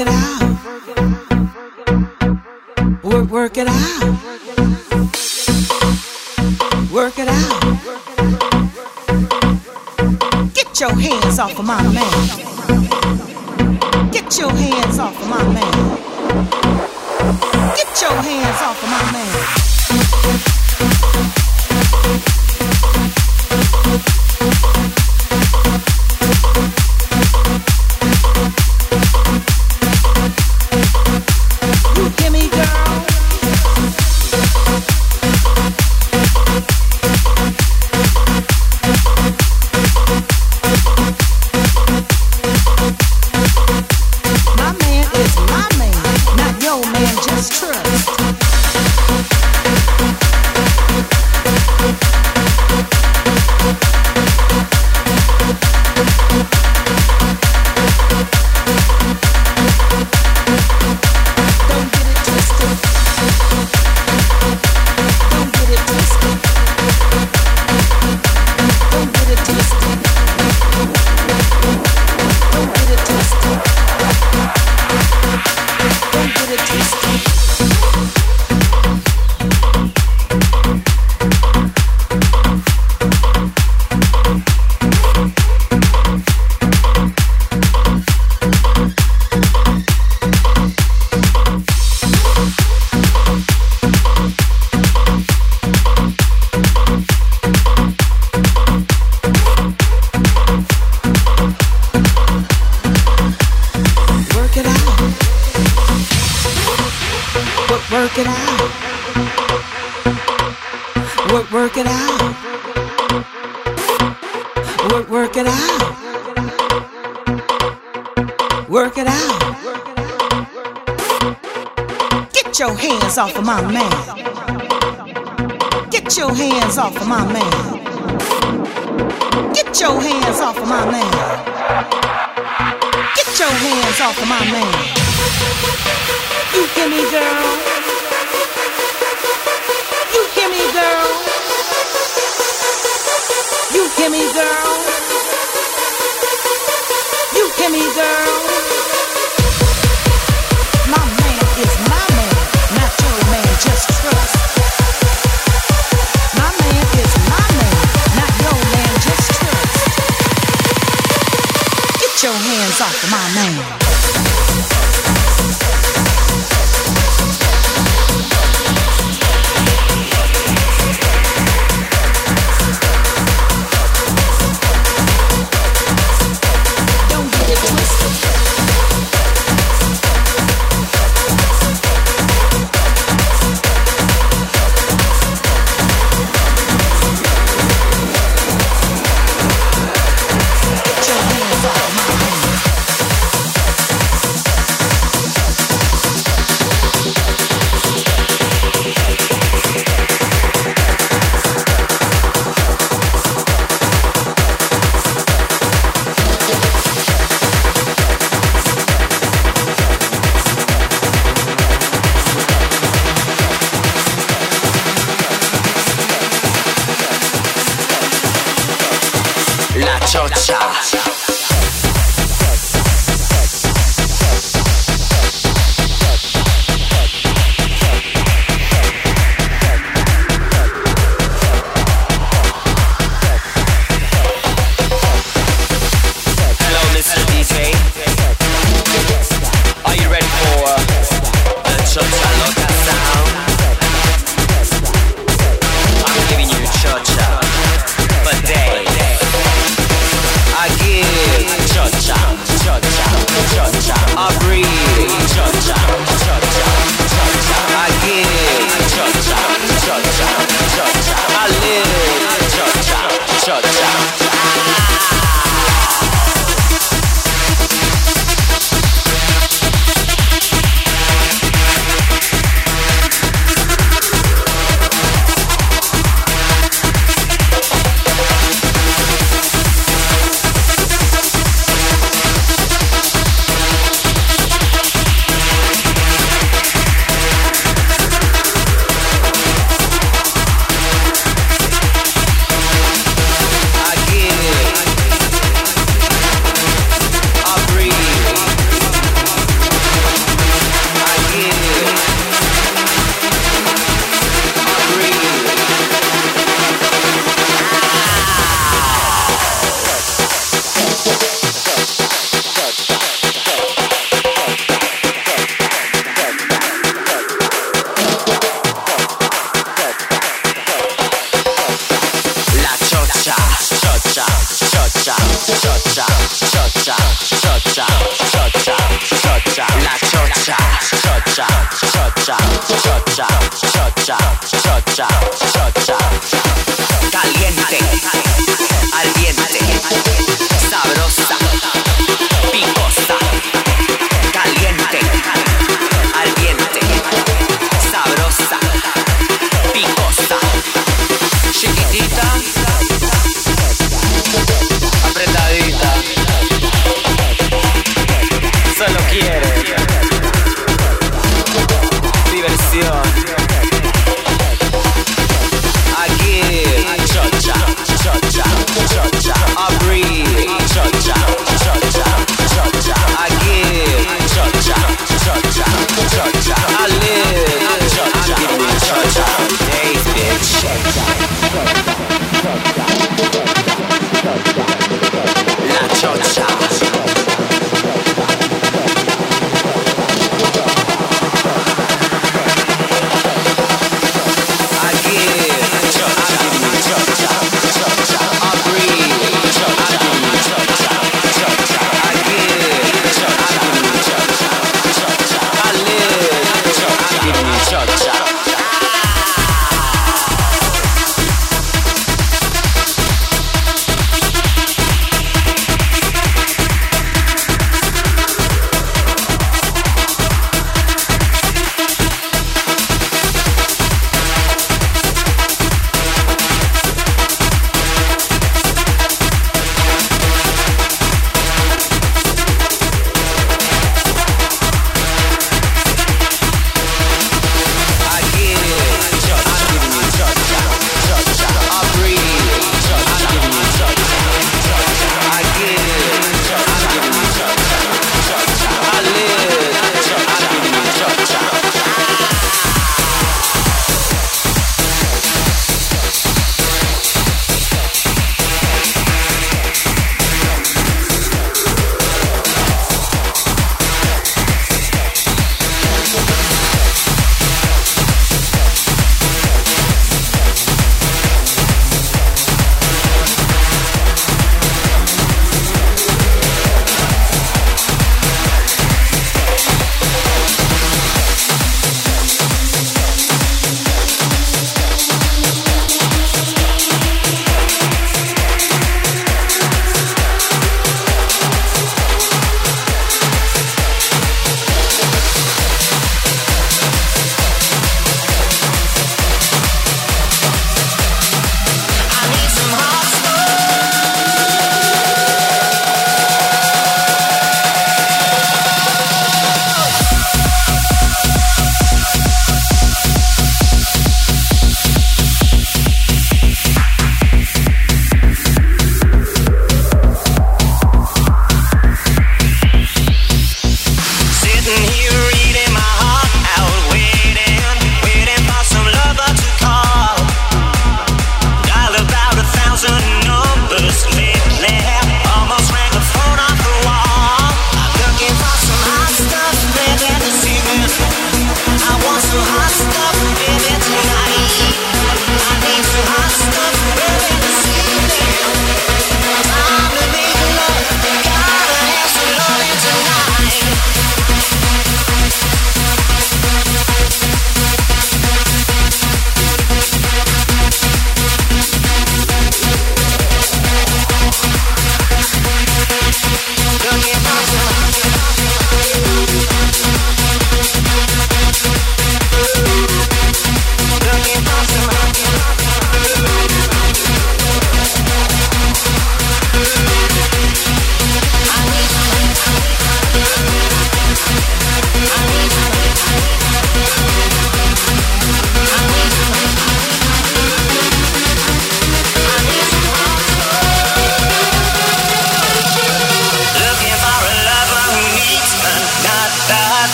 it out. Work, work it out. Work it out. Get your hands off of my man. My man. Get your hands off of my man. Get your hands off of my man. Get your hands off of my man. You hear me, girl? You hear me, girl? You hear me, girl? You hear me, girl? Off of my name.